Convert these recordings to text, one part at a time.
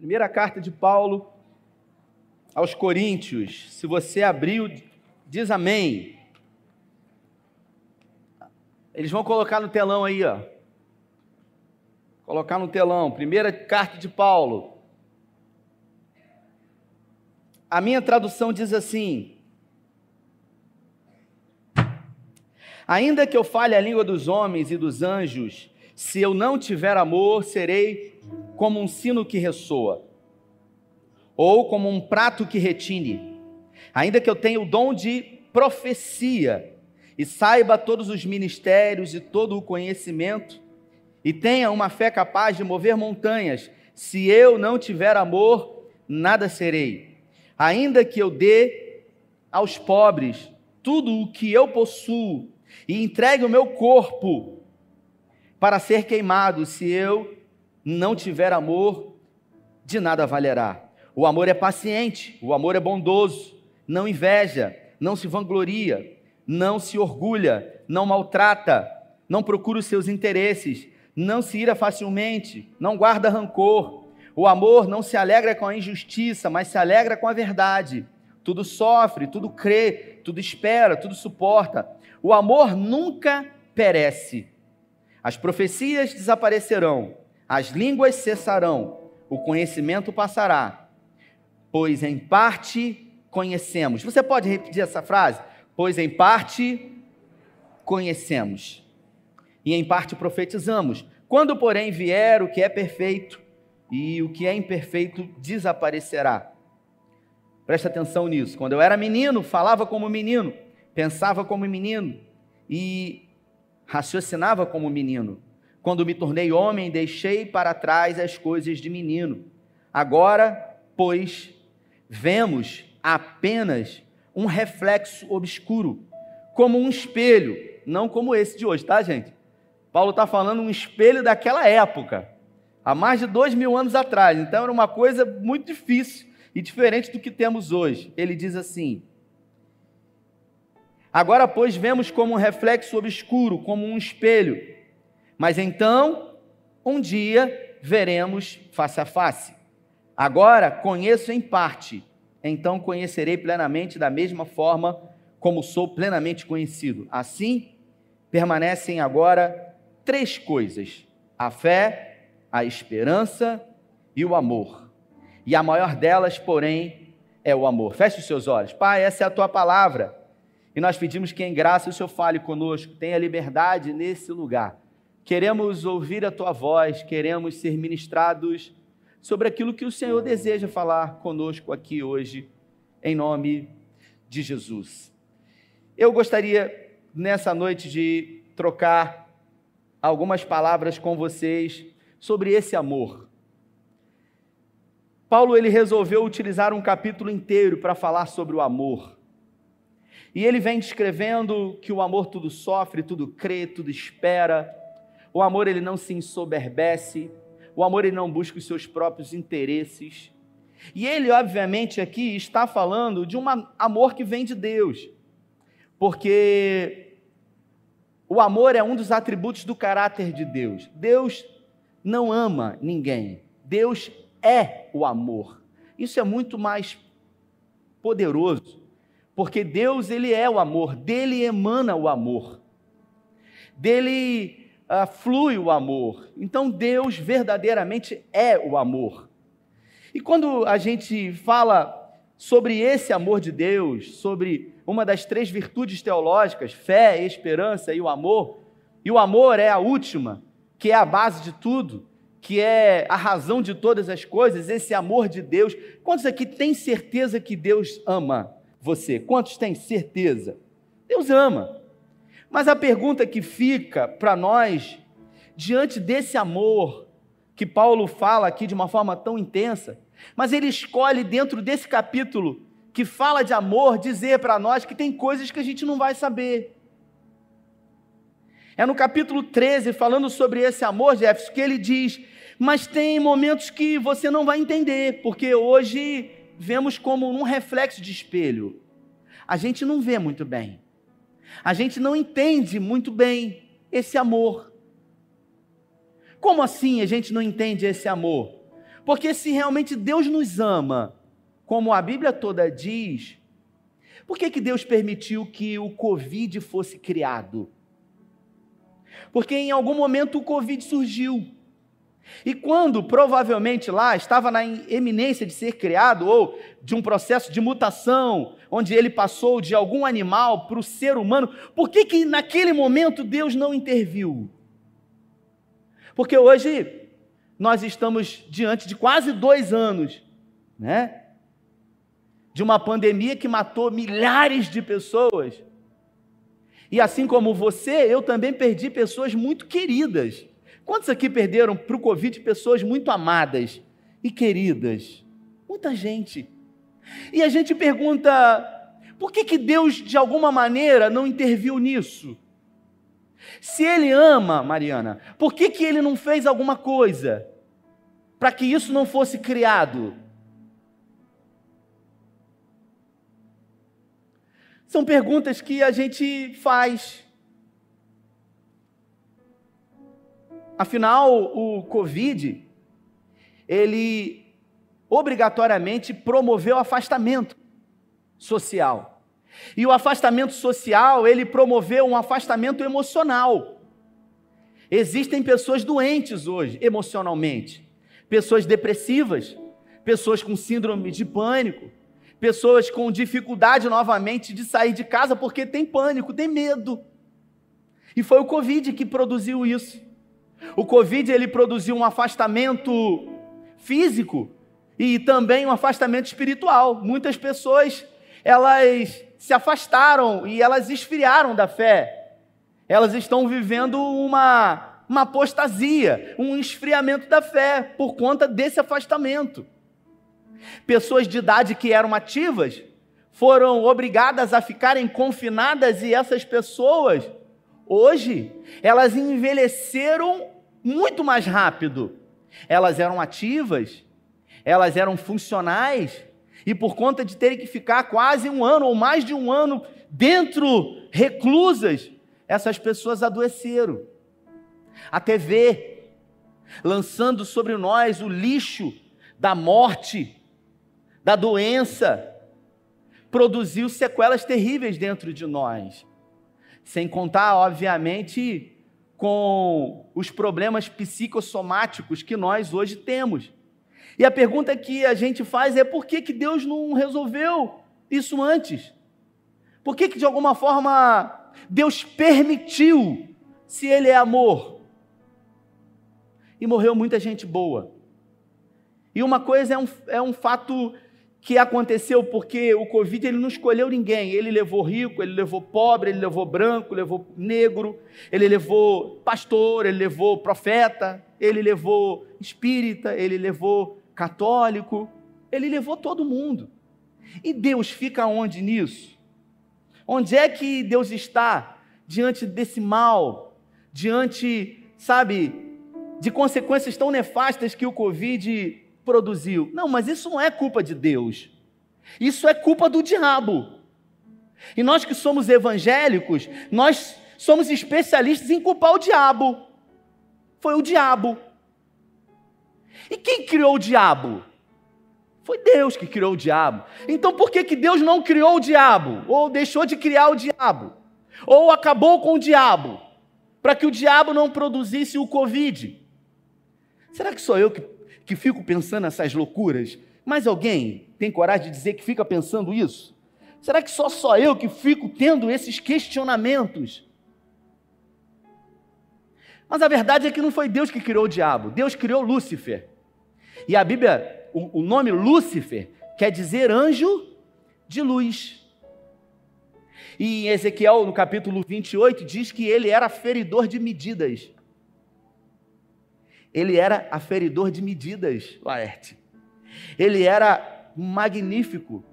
Primeira carta de Paulo aos Coríntios. Se você abriu, diz amém. Eles vão colocar no telão aí, ó. Colocar no telão. Primeira carta de Paulo. A minha tradução diz assim: Ainda que eu fale a língua dos homens e dos anjos, se eu não tiver amor, serei como um sino que ressoa, ou como um prato que retine. Ainda que eu tenha o dom de profecia e saiba todos os ministérios e todo o conhecimento, e tenha uma fé capaz de mover montanhas, se eu não tiver amor, nada serei. Ainda que eu dê aos pobres tudo o que eu possuo e entregue o meu corpo para ser queimado, se eu não tiver amor, de nada valerá. O amor é paciente, o amor é bondoso, não inveja, não se vangloria, não se orgulha, não maltrata, não procura os seus interesses, não se ira facilmente, não guarda rancor. O amor não se alegra com a injustiça, mas se alegra com a verdade. Tudo sofre, tudo crê, tudo espera, tudo suporta. O amor nunca perece. As profecias desaparecerão, as línguas cessarão, o conhecimento passará, pois em parte conhecemos. Você pode repetir essa frase? Pois em parte conhecemos e em parte profetizamos. Quando, porém, vier o que é perfeito e o que é imperfeito desaparecerá. Presta atenção nisso. Quando eu era menino, falava como menino pensava como menino e raciocinava como menino. Quando me tornei homem, deixei para trás as coisas de menino. Agora, pois, vemos apenas um reflexo obscuro, como um espelho, não como esse de hoje, tá, gente? Paulo está falando um espelho daquela época, há mais de dois mil anos atrás. Então era uma coisa muito difícil e diferente do que temos hoje. Ele diz assim: Agora, pois, vemos como um reflexo obscuro, como um espelho. Mas então, um dia, veremos face a face. Agora conheço em parte, então conhecerei plenamente da mesma forma como sou plenamente conhecido. Assim, permanecem agora três coisas: a fé, a esperança e o amor. E a maior delas, porém, é o amor. Feche os seus olhos. Pai, essa é a tua palavra. E nós pedimos que em graça o Senhor fale conosco, tenha liberdade nesse lugar. Queremos ouvir a tua voz, queremos ser ministrados sobre aquilo que o Senhor deseja falar conosco aqui hoje, em nome de Jesus. Eu gostaria nessa noite de trocar algumas palavras com vocês sobre esse amor. Paulo ele resolveu utilizar um capítulo inteiro para falar sobre o amor. E ele vem descrevendo que o amor tudo sofre, tudo crê, tudo espera. O amor ele não se ensoberbece, o amor ele não busca os seus próprios interesses. E ele, obviamente, aqui está falando de um amor que vem de Deus, porque o amor é um dos atributos do caráter de Deus. Deus não ama ninguém, Deus é o amor. Isso é muito mais poderoso porque Deus, ele é o amor, dele emana o amor. Dele uh, flui o amor. Então Deus verdadeiramente é o amor. E quando a gente fala sobre esse amor de Deus, sobre uma das três virtudes teológicas, fé, esperança e o amor, e o amor é a última, que é a base de tudo, que é a razão de todas as coisas, esse amor de Deus. Quantos aqui têm certeza que Deus ama? você? Quantos têm certeza? Deus ama. Mas a pergunta que fica para nós, diante desse amor que Paulo fala aqui de uma forma tão intensa, mas ele escolhe dentro desse capítulo que fala de amor, dizer para nós que tem coisas que a gente não vai saber. É no capítulo 13, falando sobre esse amor, Jefferson, que ele diz: Mas tem momentos que você não vai entender, porque hoje vemos como um reflexo de espelho. A gente não vê muito bem. A gente não entende muito bem esse amor. Como assim a gente não entende esse amor? Porque se realmente Deus nos ama, como a Bíblia toda diz, por que, que Deus permitiu que o Covid fosse criado? Porque em algum momento o Covid surgiu. E quando provavelmente lá estava na eminência de ser criado, ou de um processo de mutação, onde ele passou de algum animal para o ser humano, por que, que naquele momento Deus não interviu? Porque hoje nós estamos diante de quase dois anos, né? De uma pandemia que matou milhares de pessoas. E assim como você, eu também perdi pessoas muito queridas. Quantos aqui perderam para o Covid pessoas muito amadas e queridas? Muita gente. E a gente pergunta: por que, que Deus, de alguma maneira, não interviu nisso? Se Ele ama, Mariana, por que, que Ele não fez alguma coisa para que isso não fosse criado? São perguntas que a gente faz. Afinal, o Covid, ele obrigatoriamente promoveu afastamento social. E o afastamento social, ele promoveu um afastamento emocional. Existem pessoas doentes hoje, emocionalmente. Pessoas depressivas, pessoas com síndrome de pânico, pessoas com dificuldade novamente de sair de casa porque tem pânico, tem medo. E foi o Covid que produziu isso. O Covid ele produziu um afastamento físico e também um afastamento espiritual. Muitas pessoas elas se afastaram e elas esfriaram da fé. Elas estão vivendo uma uma apostasia, um esfriamento da fé por conta desse afastamento. Pessoas de idade que eram ativas foram obrigadas a ficarem confinadas e essas pessoas, hoje, elas envelheceram muito mais rápido. Elas eram ativas, elas eram funcionais, e por conta de terem que ficar quase um ano ou mais de um ano dentro, reclusas, essas pessoas adoeceram. A TV, lançando sobre nós o lixo da morte, da doença, produziu sequelas terríveis dentro de nós. Sem contar, obviamente, com os problemas psicossomáticos que nós hoje temos. E a pergunta que a gente faz é por que, que Deus não resolveu isso antes? Por que, que de alguma forma Deus permitiu, se Ele é amor? E morreu muita gente boa. E uma coisa é um, é um fato que aconteceu porque o Covid ele não escolheu ninguém. Ele levou rico, ele levou pobre, ele levou branco, levou negro, ele levou pastor, ele levou profeta, ele levou espírita, ele levou católico, ele levou todo mundo. E Deus fica onde nisso? Onde é que Deus está diante desse mal, diante, sabe, de consequências tão nefastas que o Covid produziu. Não, mas isso não é culpa de Deus. Isso é culpa do diabo. E nós que somos evangélicos, nós somos especialistas em culpar o diabo. Foi o diabo. E quem criou o diabo? Foi Deus que criou o diabo. Então por que, que Deus não criou o diabo? Ou deixou de criar o diabo? Ou acabou com o diabo? Para que o diabo não produzisse o Covid? Será que sou eu que que fico pensando essas loucuras? Mais alguém tem coragem de dizer que fica pensando isso? Será que só só eu que fico tendo esses questionamentos? Mas a verdade é que não foi Deus que criou o diabo, Deus criou Lúcifer. E a Bíblia, o, o nome Lúcifer quer dizer anjo de luz. E em Ezequiel, no capítulo 28, diz que ele era feridor de medidas. Ele era aferidor de medidas, Laerte. Ele era magnífico.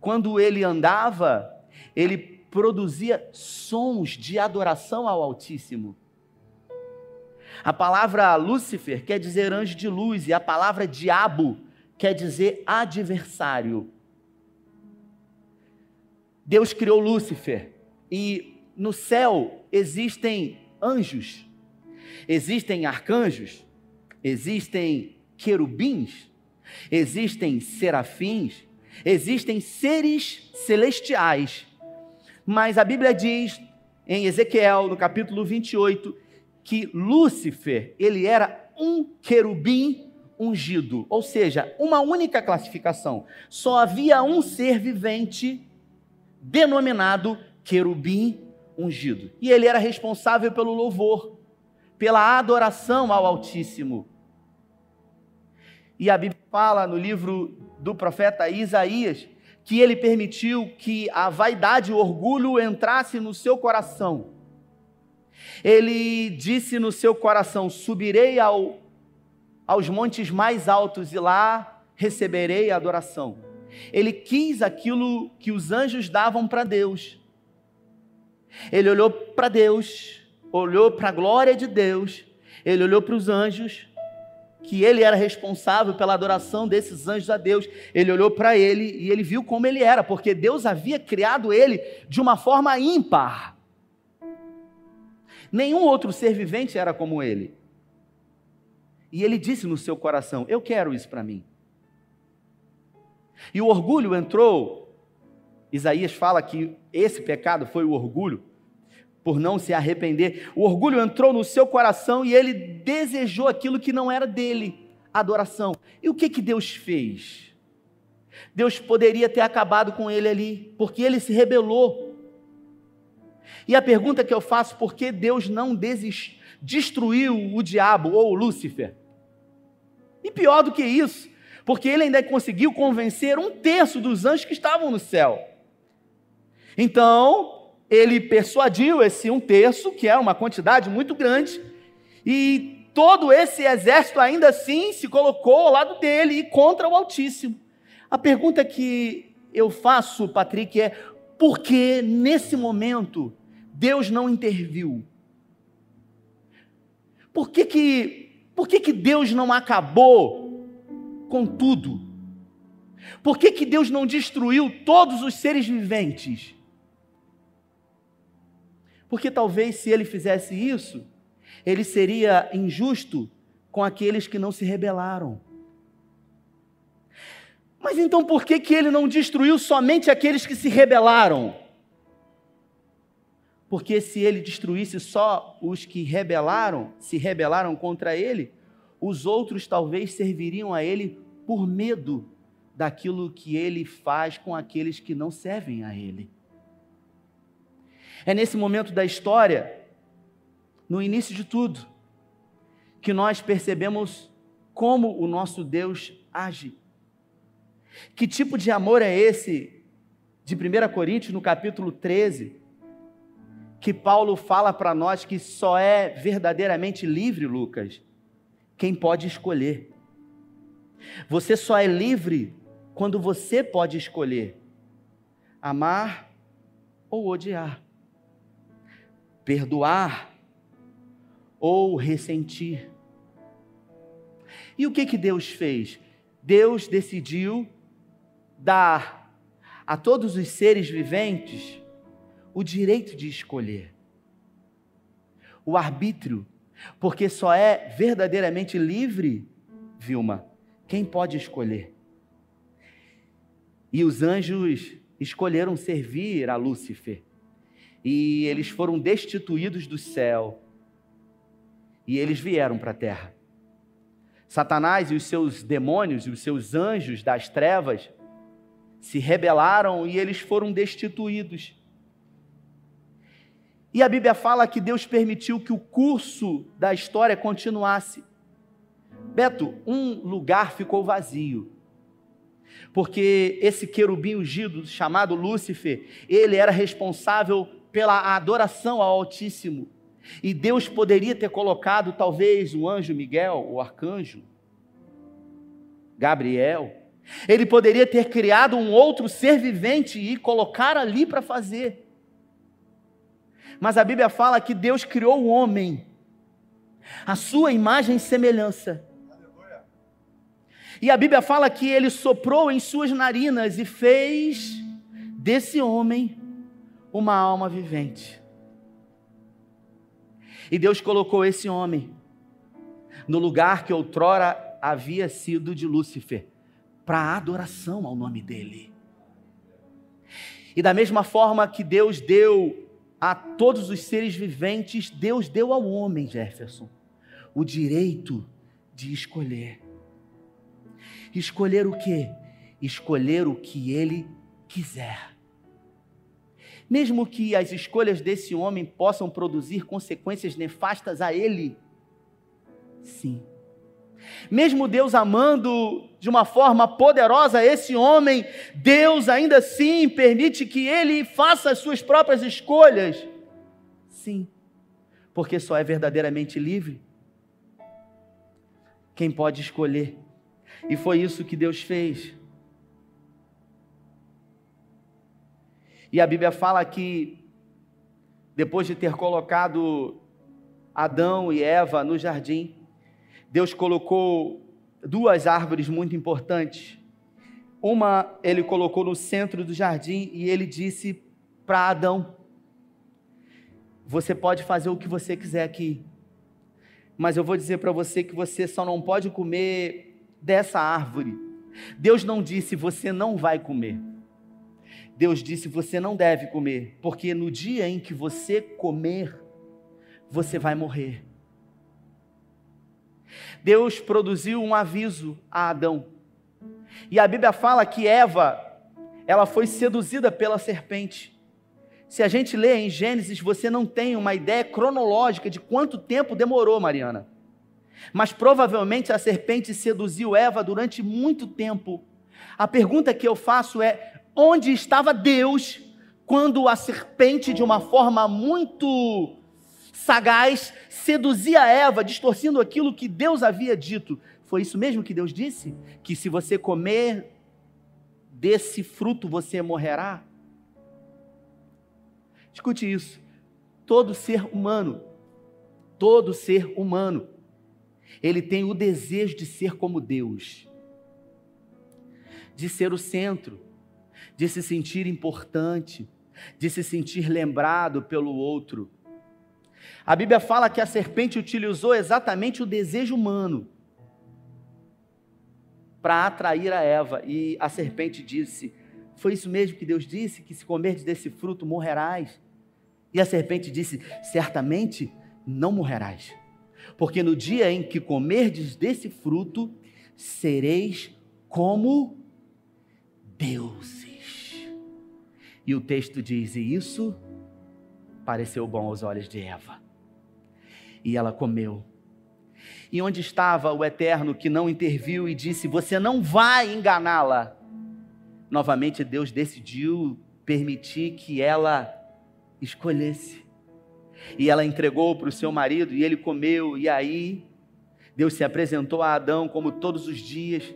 Quando ele andava, ele produzia sons de adoração ao Altíssimo. A palavra Lúcifer quer dizer anjo de luz e a palavra diabo quer dizer adversário. Deus criou Lúcifer e no céu existem anjos Existem arcanjos, existem querubins, existem serafins, existem seres celestiais. Mas a Bíblia diz em Ezequiel, no capítulo 28, que Lúcifer, ele era um querubim ungido, ou seja, uma única classificação. Só havia um ser vivente denominado querubim ungido. E ele era responsável pelo louvor, pela adoração ao Altíssimo. E a Bíblia fala no livro do profeta Isaías que ele permitiu que a vaidade e o orgulho entrasse no seu coração. Ele disse no seu coração: Subirei ao, aos montes mais altos e lá receberei a adoração. Ele quis aquilo que os anjos davam para Deus. Ele olhou para Deus, olhou para a glória de Deus, ele olhou para os anjos, que ele era responsável pela adoração desses anjos a Deus. Ele olhou para ele e ele viu como ele era, porque Deus havia criado ele de uma forma ímpar. Nenhum outro ser vivente era como ele. E ele disse no seu coração: Eu quero isso para mim. E o orgulho entrou. Isaías fala que esse pecado foi o orgulho, por não se arrepender. O orgulho entrou no seu coração e ele desejou aquilo que não era dele, adoração. E o que, que Deus fez? Deus poderia ter acabado com ele ali, porque ele se rebelou. E a pergunta que eu faço, por que Deus não desist, destruiu o diabo ou Lúcifer? E pior do que isso, porque ele ainda conseguiu convencer um terço dos anjos que estavam no céu. Então, ele persuadiu esse um terço, que é uma quantidade muito grande, e todo esse exército ainda assim se colocou ao lado dele e contra o Altíssimo. A pergunta que eu faço, Patrick, é por que nesse momento Deus não interviu? Por que que, por que, que Deus não acabou com tudo? Por que, que Deus não destruiu todos os seres viventes? Porque talvez se ele fizesse isso, ele seria injusto com aqueles que não se rebelaram. Mas então por que, que ele não destruiu somente aqueles que se rebelaram? Porque se ele destruísse só os que rebelaram, se rebelaram contra ele, os outros talvez serviriam a ele por medo daquilo que ele faz com aqueles que não servem a ele. É nesse momento da história, no início de tudo, que nós percebemos como o nosso Deus age. Que tipo de amor é esse de 1 Coríntios, no capítulo 13, que Paulo fala para nós que só é verdadeiramente livre, Lucas, quem pode escolher. Você só é livre quando você pode escolher amar ou odiar, perdoar ou ressentir. E o que que Deus fez? Deus decidiu dar a todos os seres viventes o direito de escolher. O arbítrio porque só é verdadeiramente livre, Vilma, quem pode escolher. E os anjos escolheram servir a Lúcifer. E eles foram destituídos do céu. E eles vieram para a terra. Satanás e os seus demônios e os seus anjos das trevas se rebelaram e eles foram destituídos. E a Bíblia fala que Deus permitiu que o curso da história continuasse. Beto, um lugar ficou vazio. Porque esse querubim ungido, chamado Lúcifer, ele era responsável pela adoração ao Altíssimo. E Deus poderia ter colocado talvez o anjo Miguel, o arcanjo, Gabriel. Ele poderia ter criado um outro ser vivente e colocar ali para fazer. Mas a Bíblia fala que Deus criou o homem, a sua imagem e semelhança. E a Bíblia fala que ele soprou em suas narinas e fez desse homem uma alma vivente. E Deus colocou esse homem no lugar que outrora havia sido de Lúcifer, para adoração ao nome dele. E da mesma forma que Deus deu a todos os seres viventes, Deus deu ao homem, Jefferson, o direito de escolher. Escolher o quê? Escolher o que ele quiser. Mesmo que as escolhas desse homem possam produzir consequências nefastas a ele, sim. Mesmo Deus amando de uma forma poderosa esse homem, Deus ainda assim permite que ele faça as suas próprias escolhas. Sim, porque só é verdadeiramente livre quem pode escolher. E foi isso que Deus fez. E a Bíblia fala que, depois de ter colocado Adão e Eva no jardim, Deus colocou duas árvores muito importantes. Uma ele colocou no centro do jardim e ele disse para Adão: Você pode fazer o que você quiser aqui, mas eu vou dizer para você que você só não pode comer dessa árvore. Deus não disse você não vai comer. Deus disse você não deve comer, porque no dia em que você comer, você vai morrer. Deus produziu um aviso a Adão. E a Bíblia fala que Eva, ela foi seduzida pela serpente. Se a gente lê em Gênesis, você não tem uma ideia cronológica de quanto tempo demorou, Mariana. Mas provavelmente a serpente seduziu Eva durante muito tempo. A pergunta que eu faço é: onde estava Deus quando a serpente, de uma forma muito sagaz, seduzia Eva, distorcendo aquilo que Deus havia dito. Foi isso mesmo que Deus disse? Que se você comer desse fruto, você morrerá? Escute isso. Todo ser humano, todo ser humano, ele tem o desejo de ser como Deus, de ser o centro, de se sentir importante, de se sentir lembrado pelo outro. A Bíblia fala que a serpente utilizou exatamente o desejo humano para atrair a Eva. E a serpente disse: Foi isso mesmo que Deus disse? Que se comerdes desse fruto morrerás. E a serpente disse: Certamente não morrerás, porque no dia em que comerdes desse fruto, sereis como deuses. E o texto diz: E isso pareceu bom aos olhos de Eva e ela comeu. E onde estava o Eterno que não interviu e disse: Você não vai enganá-la? Novamente, Deus decidiu permitir que ela escolhesse. E ela entregou para o seu marido e ele comeu. E aí, Deus se apresentou a Adão como todos os dias.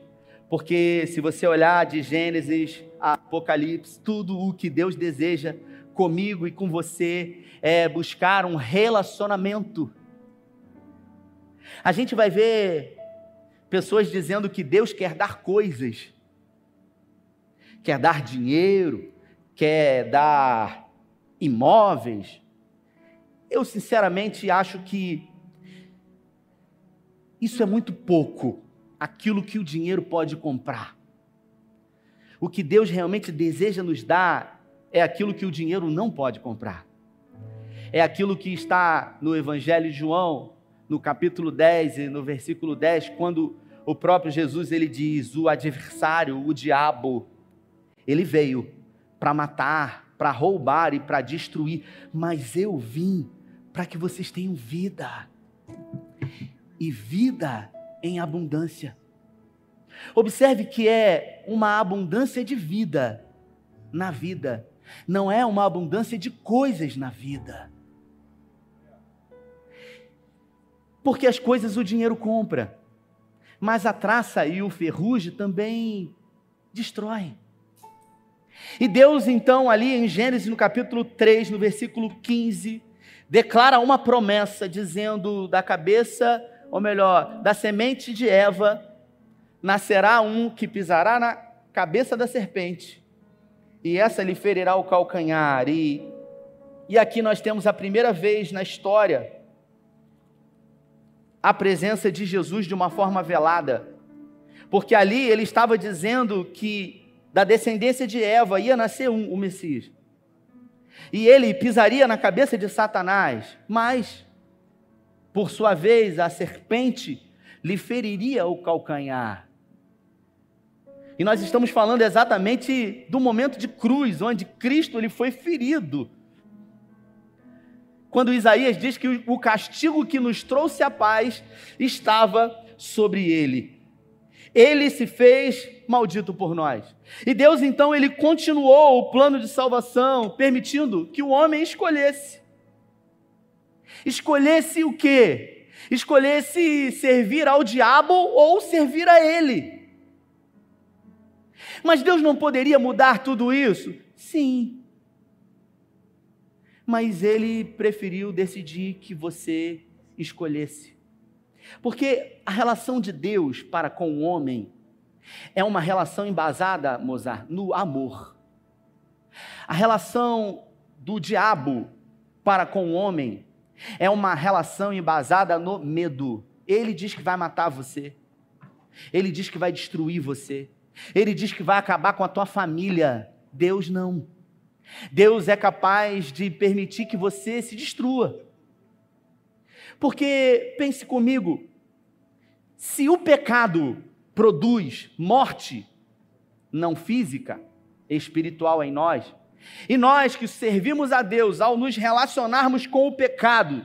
Porque se você olhar de Gênesis Apocalipse, tudo o que Deus deseja comigo e com você é buscar um relacionamento a gente vai ver pessoas dizendo que Deus quer dar coisas, quer dar dinheiro, quer dar imóveis. Eu sinceramente acho que isso é muito pouco aquilo que o dinheiro pode comprar. O que Deus realmente deseja nos dar é aquilo que o dinheiro não pode comprar. É aquilo que está no Evangelho de João, no capítulo 10 e no versículo 10, quando o próprio Jesus ele diz: "O adversário, o diabo, ele veio para matar, para roubar e para destruir, mas eu vim para que vocês tenham vida e vida em abundância." Observe que é uma abundância de vida na vida, não é uma abundância de coisas na vida. Porque as coisas o dinheiro compra, mas a traça e o ferrugem também destroem. E Deus, então, ali em Gênesis, no capítulo 3, no versículo 15, declara uma promessa, dizendo: da cabeça, ou melhor, da semente de Eva, nascerá um que pisará na cabeça da serpente, e essa lhe ferirá o calcanhar. E, e aqui nós temos a primeira vez na história a presença de Jesus de uma forma velada. porque ali ele estava dizendo que da descendência de Eva ia nascer um, o Messias. E ele pisaria na cabeça de Satanás, mas, por sua vez, a serpente lhe feriria o calcanhar. E nós estamos falando exatamente do momento de cruz, onde Cristo ele foi ferido. Quando Isaías diz que o castigo que nos trouxe a paz estava sobre ele. Ele se fez maldito por nós. E Deus então ele continuou o plano de salvação, permitindo que o homem escolhesse. Escolhesse o quê? Escolhesse servir ao diabo ou servir a ele. Mas Deus não poderia mudar tudo isso? Sim. Mas ele preferiu decidir que você escolhesse. Porque a relação de Deus para com o homem é uma relação embasada, Mozart, no amor. A relação do diabo para com o homem é uma relação embasada no medo. Ele diz que vai matar você. Ele diz que vai destruir você. Ele diz que vai acabar com a tua família. Deus não. Deus é capaz de permitir que você se destrua. Porque, pense comigo, se o pecado produz morte, não física, espiritual em nós, e nós que servimos a Deus ao nos relacionarmos com o pecado,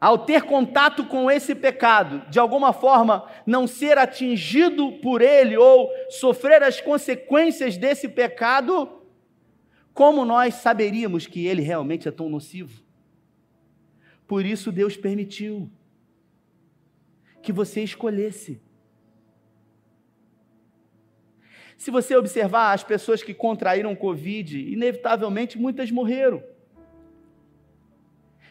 ao ter contato com esse pecado, de alguma forma não ser atingido por ele ou sofrer as consequências desse pecado, como nós saberíamos que ele realmente é tão nocivo? Por isso Deus permitiu que você escolhesse. Se você observar as pessoas que contraíram Covid, inevitavelmente muitas morreram.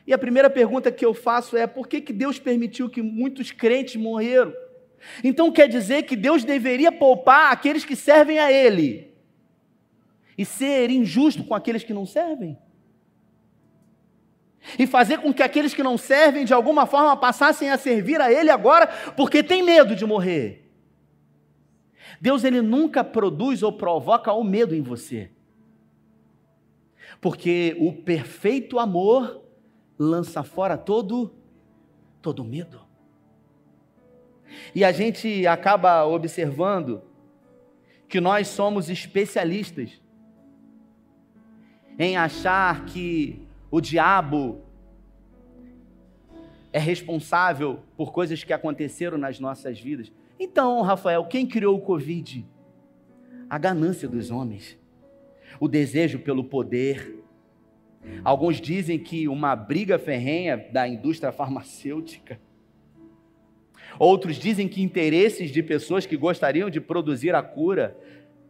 E a primeira pergunta que eu faço é: por que, que Deus permitiu que muitos crentes morreram? Então quer dizer que Deus deveria poupar aqueles que servem a Ele e ser injusto com aqueles que não servem? E fazer com que aqueles que não servem de alguma forma passassem a servir a Ele agora porque tem medo de morrer? Deus ele nunca produz ou provoca o medo em você. Porque o perfeito amor lança fora todo todo medo. E a gente acaba observando que nós somos especialistas em achar que o diabo é responsável por coisas que aconteceram nas nossas vidas. Então, Rafael, quem criou o Covid? A ganância dos homens, o desejo pelo poder, Alguns dizem que uma briga ferrenha da indústria farmacêutica. Outros dizem que interesses de pessoas que gostariam de produzir a cura.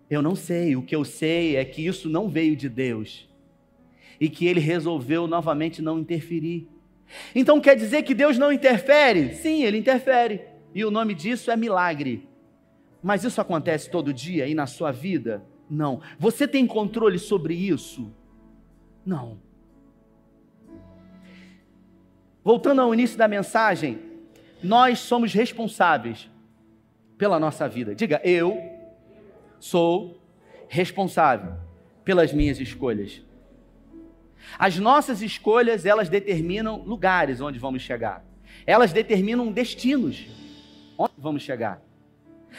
Eu não sei, o que eu sei é que isso não veio de Deus e que ele resolveu novamente não interferir. Então quer dizer que Deus não interfere? Sim, ele interfere. E o nome disso é milagre. Mas isso acontece todo dia e na sua vida? Não. Você tem controle sobre isso? Não. Voltando ao início da mensagem, nós somos responsáveis pela nossa vida. Diga, eu sou responsável pelas minhas escolhas. As nossas escolhas, elas determinam lugares onde vamos chegar. Elas determinam destinos onde vamos chegar.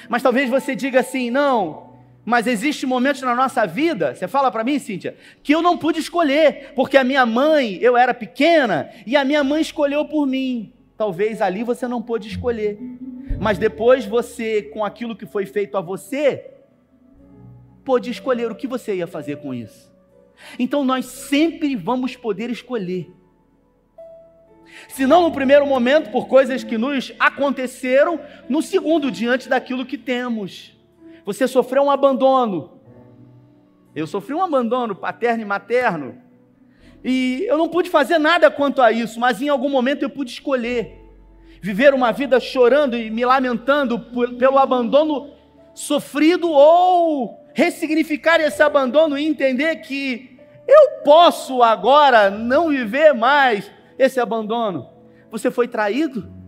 Mas talvez você diga assim: não, mas existem momentos na nossa vida, você fala para mim, Cíntia, que eu não pude escolher, porque a minha mãe, eu era pequena, e a minha mãe escolheu por mim. Talvez ali você não pôde escolher. Mas depois você, com aquilo que foi feito a você, pôde escolher o que você ia fazer com isso. Então nós sempre vamos poder escolher. Se não no primeiro momento, por coisas que nos aconteceram, no segundo, diante daquilo que temos. Você sofreu um abandono. Eu sofri um abandono paterno e materno. E eu não pude fazer nada quanto a isso, mas em algum momento eu pude escolher viver uma vida chorando e me lamentando por, pelo abandono sofrido ou ressignificar esse abandono e entender que eu posso agora não viver mais esse abandono. Você foi traído?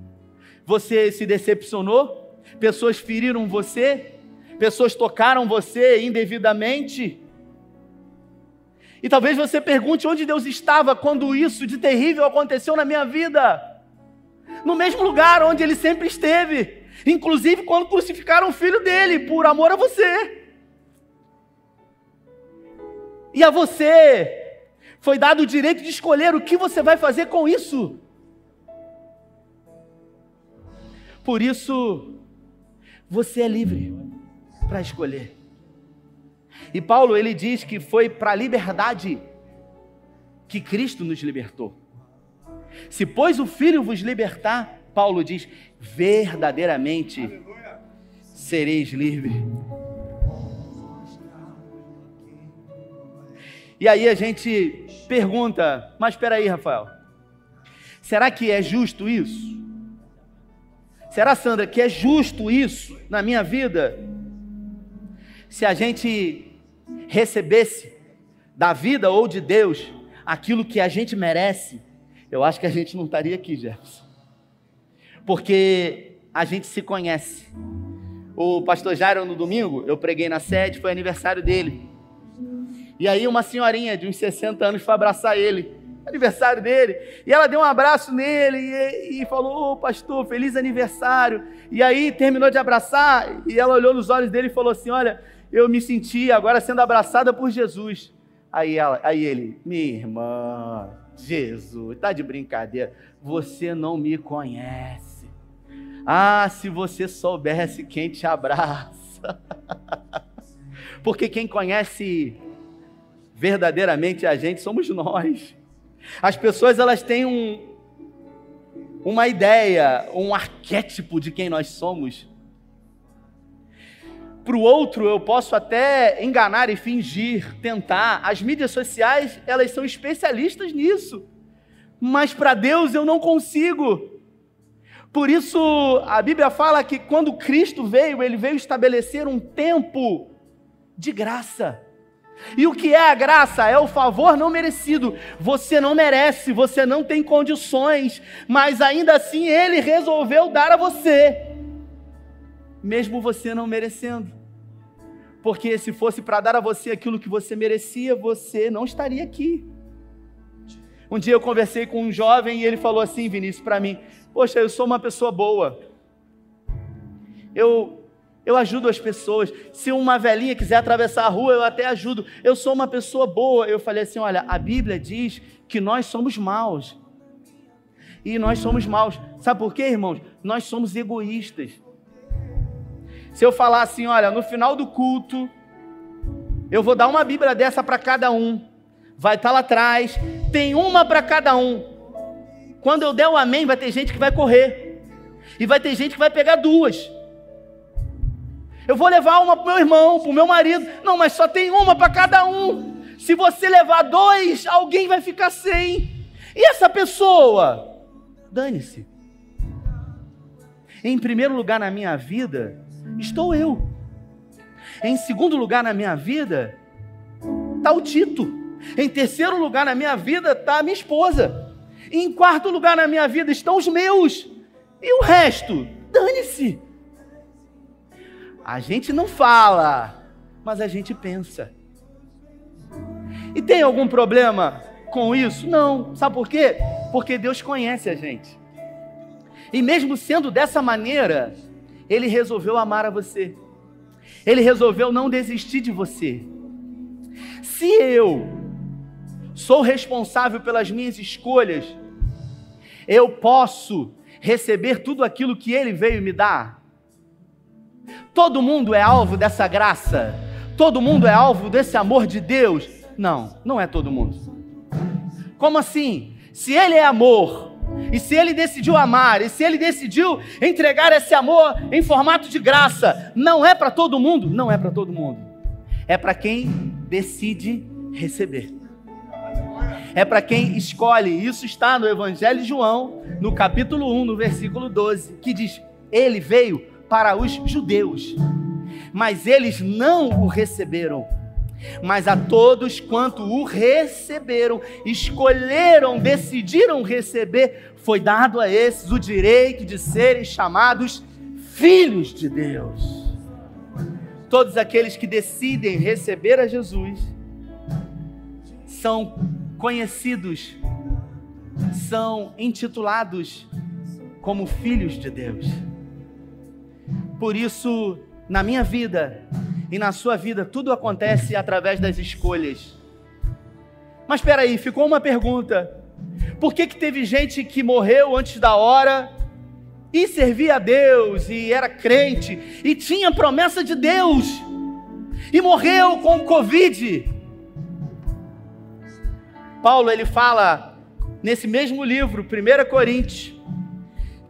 você se decepcionou? Pessoas feriram você? Pessoas tocaram você indevidamente? E talvez você pergunte onde Deus estava quando isso de terrível aconteceu na minha vida. No mesmo lugar onde ele sempre esteve, inclusive quando crucificaram o filho dele por amor a você. E a você foi dado o direito de escolher o que você vai fazer com isso. Por isso, você é livre para escolher. E Paulo ele diz que foi para a liberdade que Cristo nos libertou. Se pois o Filho vos libertar, Paulo diz, verdadeiramente sereis livres. E aí a gente pergunta, mas espera aí, Rafael, será que é justo isso? Será, Sandra, que é justo isso na minha vida? Se a gente recebesse da vida ou de Deus aquilo que a gente merece, eu acho que a gente não estaria aqui, Jefferson. Porque a gente se conhece. O pastor Jairo, no domingo, eu preguei na sede, foi aniversário dele. E aí uma senhorinha de uns 60 anos foi abraçar ele, aniversário dele, e ela deu um abraço nele e, e falou, oh, pastor, feliz aniversário. E aí terminou de abraçar e ela olhou nos olhos dele e falou assim, olha, eu me senti agora sendo abraçada por Jesus. Aí, ela, aí ele, minha irmã, Jesus, tá de brincadeira, você não me conhece. Ah, se você soubesse quem te abraça. Porque quem conhece verdadeiramente a gente somos nós. As pessoas elas têm um, uma ideia, um arquétipo de quem nós somos. Para o outro eu posso até enganar e fingir, tentar. As mídias sociais elas são especialistas nisso, mas para Deus eu não consigo. Por isso a Bíblia fala que quando Cristo veio, ele veio estabelecer um tempo de graça. E o que é a graça? É o favor não merecido. Você não merece, você não tem condições, mas ainda assim ele resolveu dar a você, mesmo você não merecendo. Porque se fosse para dar a você aquilo que você merecia, você não estaria aqui. Um dia eu conversei com um jovem e ele falou assim, Vinícius, para mim: Poxa, eu sou uma pessoa boa. Eu eu ajudo as pessoas. Se uma velhinha quiser atravessar a rua, eu até ajudo. Eu sou uma pessoa boa. Eu falei assim: olha, a Bíblia diz que nós somos maus. E nós somos maus. Sabe por quê, irmãos? Nós somos egoístas. Se eu falar assim, olha, no final do culto, eu vou dar uma Bíblia dessa para cada um. Vai estar tá lá atrás. Tem uma para cada um. Quando eu der o amém, vai ter gente que vai correr. E vai ter gente que vai pegar duas. Eu vou levar uma para meu irmão, para o meu marido. Não, mas só tem uma para cada um. Se você levar dois, alguém vai ficar sem. E essa pessoa? Dane-se. Em primeiro lugar na minha vida, estou eu. Em segundo lugar na minha vida, está o Tito. Em terceiro lugar na minha vida está a minha esposa. E em quarto lugar na minha vida estão os meus. E o resto? Dane-se. A gente não fala, mas a gente pensa. E tem algum problema com isso? Não. Sabe por quê? Porque Deus conhece a gente. E mesmo sendo dessa maneira, Ele resolveu amar a você. Ele resolveu não desistir de você. Se eu sou responsável pelas minhas escolhas, eu posso receber tudo aquilo que Ele veio me dar. Todo mundo é alvo dessa graça? Todo mundo é alvo desse amor de Deus? Não, não é todo mundo. Como assim? Se Ele é amor, e se Ele decidiu amar, e se Ele decidiu entregar esse amor em formato de graça, não é para todo mundo? Não é para todo mundo. É para quem decide receber. É para quem escolhe. Isso está no Evangelho de João, no capítulo 1, no versículo 12, que diz: Ele veio para os judeus, mas eles não o receberam. Mas a todos quanto o receberam, escolheram, decidiram receber, foi dado a esses o direito de serem chamados filhos de Deus. Todos aqueles que decidem receber a Jesus são conhecidos, são intitulados como filhos de Deus. Por isso, na minha vida e na sua vida, tudo acontece através das escolhas. Mas espera aí, ficou uma pergunta. Por que, que teve gente que morreu antes da hora e servia a Deus e era crente e tinha promessa de Deus e morreu com Covid? Paulo ele fala nesse mesmo livro, 1 Coríntios,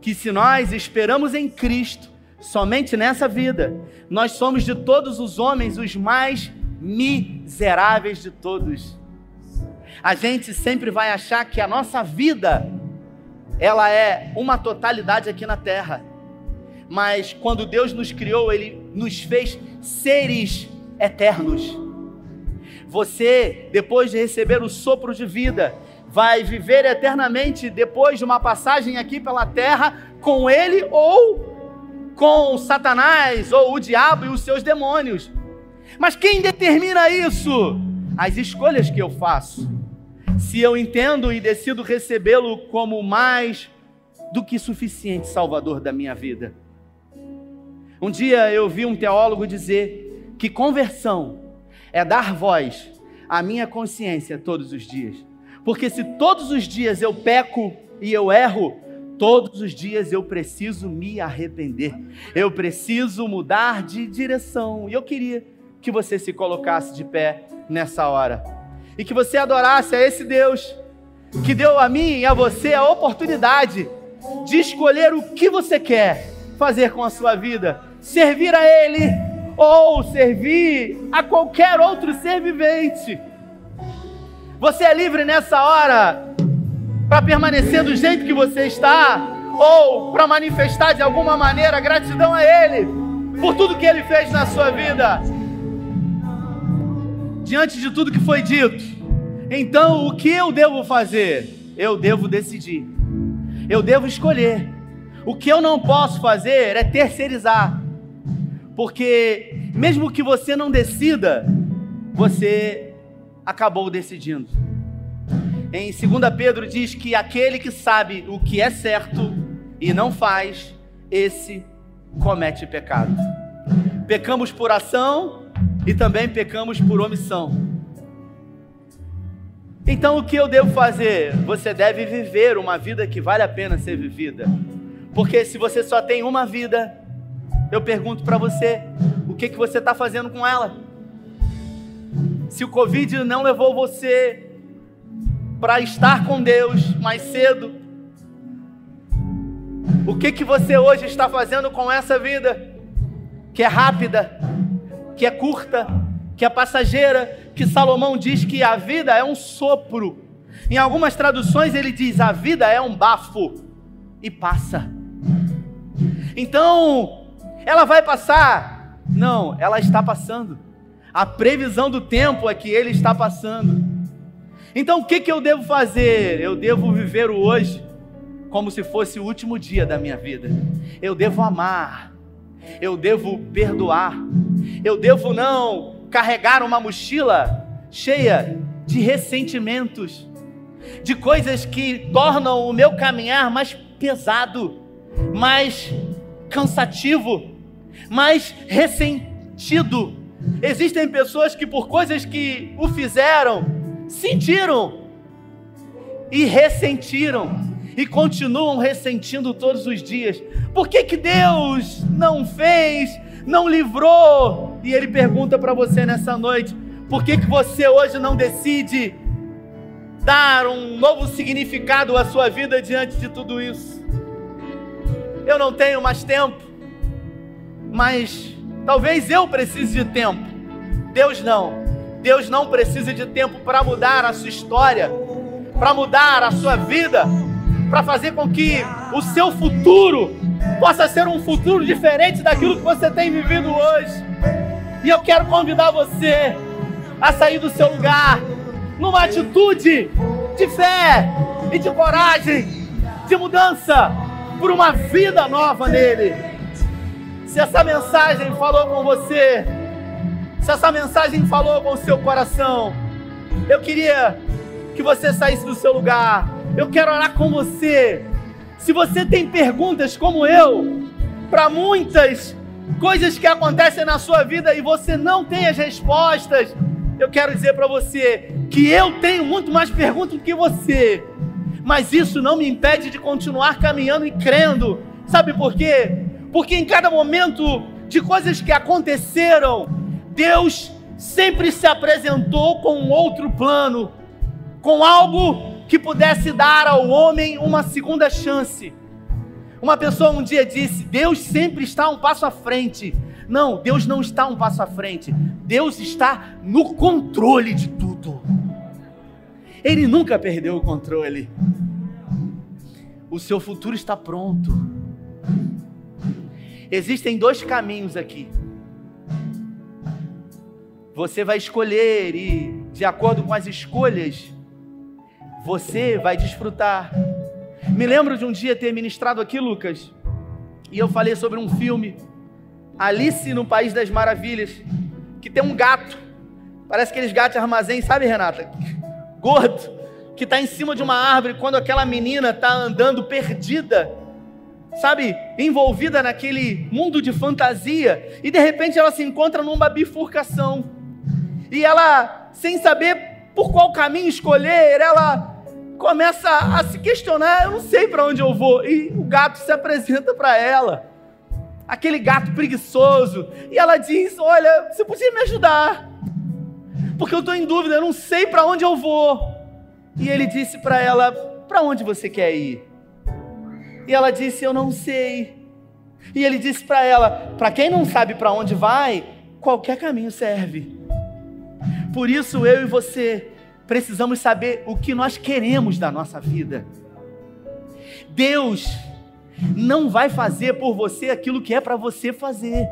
que se nós esperamos em Cristo, somente nessa vida, nós somos de todos os homens os mais miseráveis de todos. A gente sempre vai achar que a nossa vida ela é uma totalidade aqui na terra. Mas quando Deus nos criou, ele nos fez seres eternos. Você, depois de receber o sopro de vida, vai viver eternamente depois de uma passagem aqui pela terra com ele ou com Satanás ou o diabo e os seus demônios. Mas quem determina isso? As escolhas que eu faço. Se eu entendo e decido recebê-lo como mais do que suficiente salvador da minha vida. Um dia eu vi um teólogo dizer que conversão é dar voz à minha consciência todos os dias. Porque se todos os dias eu peco e eu erro, todos os dias eu preciso me arrepender. Eu preciso mudar de direção. E eu queria que você se colocasse de pé nessa hora. E que você adorasse a esse Deus que deu a mim e a você a oportunidade de escolher o que você quer fazer com a sua vida, servir a Ele ou servir a qualquer outro ser vivente. Você é livre nessa hora para permanecer do jeito que você está ou para manifestar de alguma maneira gratidão a Ele por tudo que Ele fez na sua vida. Diante de tudo que foi dito, então o que eu devo fazer? Eu devo decidir, eu devo escolher. O que eu não posso fazer é terceirizar, porque mesmo que você não decida, você acabou decidindo. Em 2 Pedro diz que aquele que sabe o que é certo e não faz, esse comete pecado. Pecamos por ação e também pecamos por omissão. Então o que eu devo fazer? Você deve viver uma vida que vale a pena ser vivida. Porque se você só tem uma vida, eu pergunto para você, o que, que você está fazendo com ela? se o Covid não levou você para estar com Deus mais cedo, o que que você hoje está fazendo com essa vida que é rápida, que é curta, que é passageira, que Salomão diz que a vida é um sopro. Em algumas traduções ele diz a vida é um bafo e passa. Então, ela vai passar? Não, ela está passando. A previsão do tempo é que ele está passando. Então o que, que eu devo fazer? Eu devo viver o hoje como se fosse o último dia da minha vida. Eu devo amar. Eu devo perdoar. Eu devo não carregar uma mochila cheia de ressentimentos, de coisas que tornam o meu caminhar mais pesado, mais cansativo, mais ressentido. Existem pessoas que, por coisas que o fizeram, sentiram e ressentiram e continuam ressentindo todos os dias. Por que, que Deus não fez, não livrou? E Ele pergunta para você nessa noite: por que, que você hoje não decide dar um novo significado à sua vida diante de tudo isso? Eu não tenho mais tempo, mas Talvez eu precise de tempo. Deus não. Deus não precisa de tempo para mudar a sua história, para mudar a sua vida, para fazer com que o seu futuro possa ser um futuro diferente daquilo que você tem vivido hoje. E eu quero convidar você a sair do seu lugar, numa atitude de fé e de coragem, de mudança por uma vida nova nele. Se essa mensagem falou com você, se essa mensagem falou com o seu coração, eu queria que você saísse do seu lugar. Eu quero orar com você. Se você tem perguntas como eu, para muitas coisas que acontecem na sua vida e você não tem as respostas, eu quero dizer para você que eu tenho muito mais perguntas do que você, mas isso não me impede de continuar caminhando e crendo. Sabe por quê? Porque em cada momento de coisas que aconteceram, Deus sempre se apresentou com um outro plano, com algo que pudesse dar ao homem uma segunda chance. Uma pessoa um dia disse: Deus sempre está um passo à frente. Não, Deus não está um passo à frente. Deus está no controle de tudo. Ele nunca perdeu o controle. O seu futuro está pronto. Existem dois caminhos aqui. Você vai escolher e, de acordo com as escolhas, você vai desfrutar. Me lembro de um dia ter ministrado aqui, Lucas, e eu falei sobre um filme, Alice no País das Maravilhas, que tem um gato, parece aqueles gatos de armazém, sabe, Renata? Gordo, que está em cima de uma árvore quando aquela menina está andando perdida, sabe, envolvida naquele mundo de fantasia, e de repente ela se encontra numa bifurcação e ela, sem saber por qual caminho escolher, ela começa a se questionar: eu não sei para onde eu vou. E o gato se apresenta para ela, aquele gato preguiçoso, e ela diz: Olha, você podia me ajudar, porque eu estou em dúvida, eu não sei para onde eu vou. E ele disse para ela: Para onde você quer ir? E ela disse: Eu não sei. E ele disse para ela: Para quem não sabe para onde vai, qualquer caminho serve. Por isso eu e você precisamos saber o que nós queremos da nossa vida. Deus não vai fazer por você aquilo que é para você fazer.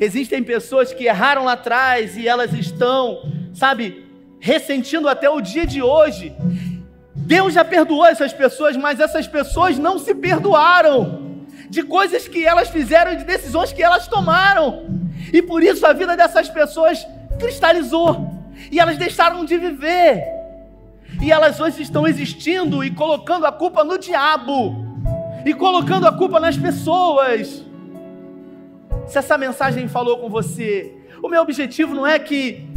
Existem pessoas que erraram lá atrás e elas estão, sabe, ressentindo até o dia de hoje. Deus já perdoou essas pessoas, mas essas pessoas não se perdoaram de coisas que elas fizeram e de decisões que elas tomaram. E por isso a vida dessas pessoas cristalizou. E elas deixaram de viver. E elas hoje estão existindo e colocando a culpa no diabo. E colocando a culpa nas pessoas. Se essa mensagem falou com você, o meu objetivo não é que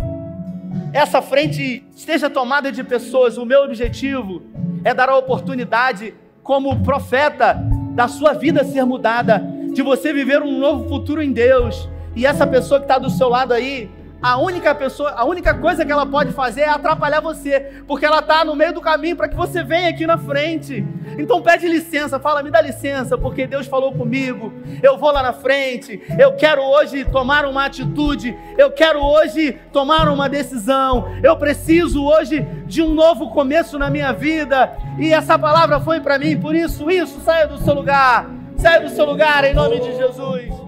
essa frente esteja tomada de pessoas. O meu objetivo é dar a oportunidade, como profeta, da sua vida ser mudada, de você viver um novo futuro em Deus. E essa pessoa que está do seu lado aí, a única pessoa, a única coisa que ela pode fazer é atrapalhar você, porque ela está no meio do caminho para que você venha aqui na frente. Então pede licença, fala, me dá licença, porque Deus falou comigo. Eu vou lá na frente. Eu quero hoje tomar uma atitude. Eu quero hoje tomar uma decisão. Eu preciso hoje de um novo começo na minha vida. E essa palavra foi para mim. Por isso, isso, saia do seu lugar. Saia do seu lugar em nome de Jesus.